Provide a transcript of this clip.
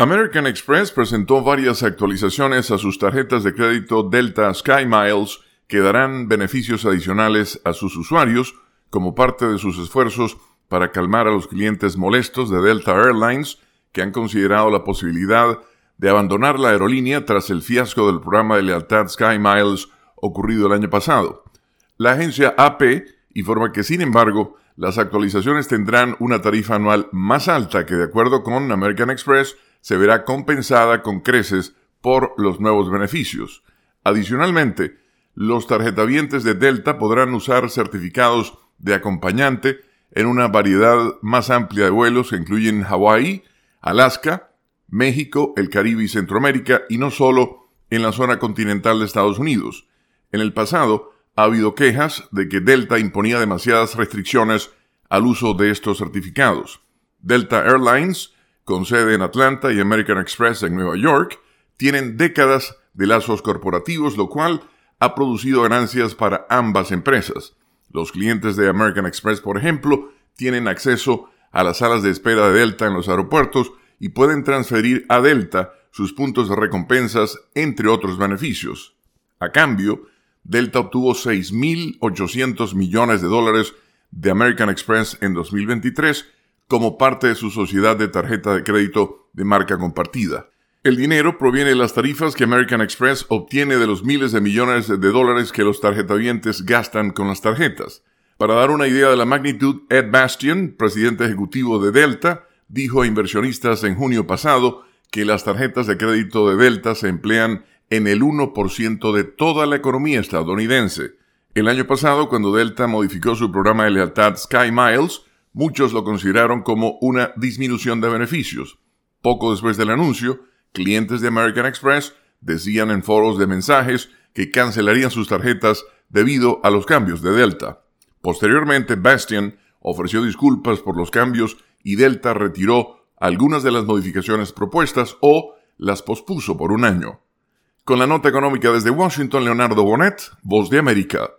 American Express presentó varias actualizaciones a sus tarjetas de crédito Delta Sky Miles que darán beneficios adicionales a sus usuarios como parte de sus esfuerzos para calmar a los clientes molestos de Delta Airlines que han considerado la posibilidad de abandonar la aerolínea tras el fiasco del programa de lealtad Sky Miles ocurrido el año pasado. La agencia AP informa que, sin embargo, las actualizaciones tendrán una tarifa anual más alta que, de acuerdo con American Express, se verá compensada con creces por los nuevos beneficios. Adicionalmente, los tarjetavientes de Delta podrán usar certificados de acompañante en una variedad más amplia de vuelos que incluyen Hawái, Alaska, México, el Caribe y Centroamérica, y no solo en la zona continental de Estados Unidos. En el pasado, ha habido quejas de que Delta imponía demasiadas restricciones al uso de estos certificados. Delta Airlines con sede en Atlanta y American Express en Nueva York, tienen décadas de lazos corporativos, lo cual ha producido ganancias para ambas empresas. Los clientes de American Express, por ejemplo, tienen acceso a las salas de espera de Delta en los aeropuertos y pueden transferir a Delta sus puntos de recompensas, entre otros beneficios. A cambio, Delta obtuvo 6.800 millones de dólares de American Express en 2023 como parte de su sociedad de tarjeta de crédito de marca compartida. El dinero proviene de las tarifas que American Express obtiene de los miles de millones de dólares que los tarjetavientes gastan con las tarjetas. Para dar una idea de la magnitud, Ed Bastian, presidente ejecutivo de Delta, dijo a inversionistas en junio pasado que las tarjetas de crédito de Delta se emplean en el 1% de toda la economía estadounidense. El año pasado, cuando Delta modificó su programa de lealtad Sky Miles, Muchos lo consideraron como una disminución de beneficios. Poco después del anuncio, clientes de American Express decían en foros de mensajes que cancelarían sus tarjetas debido a los cambios de Delta. Posteriormente, Bastian ofreció disculpas por los cambios y Delta retiró algunas de las modificaciones propuestas o las pospuso por un año. Con la nota económica desde Washington, Leonardo Bonet, Voz de América.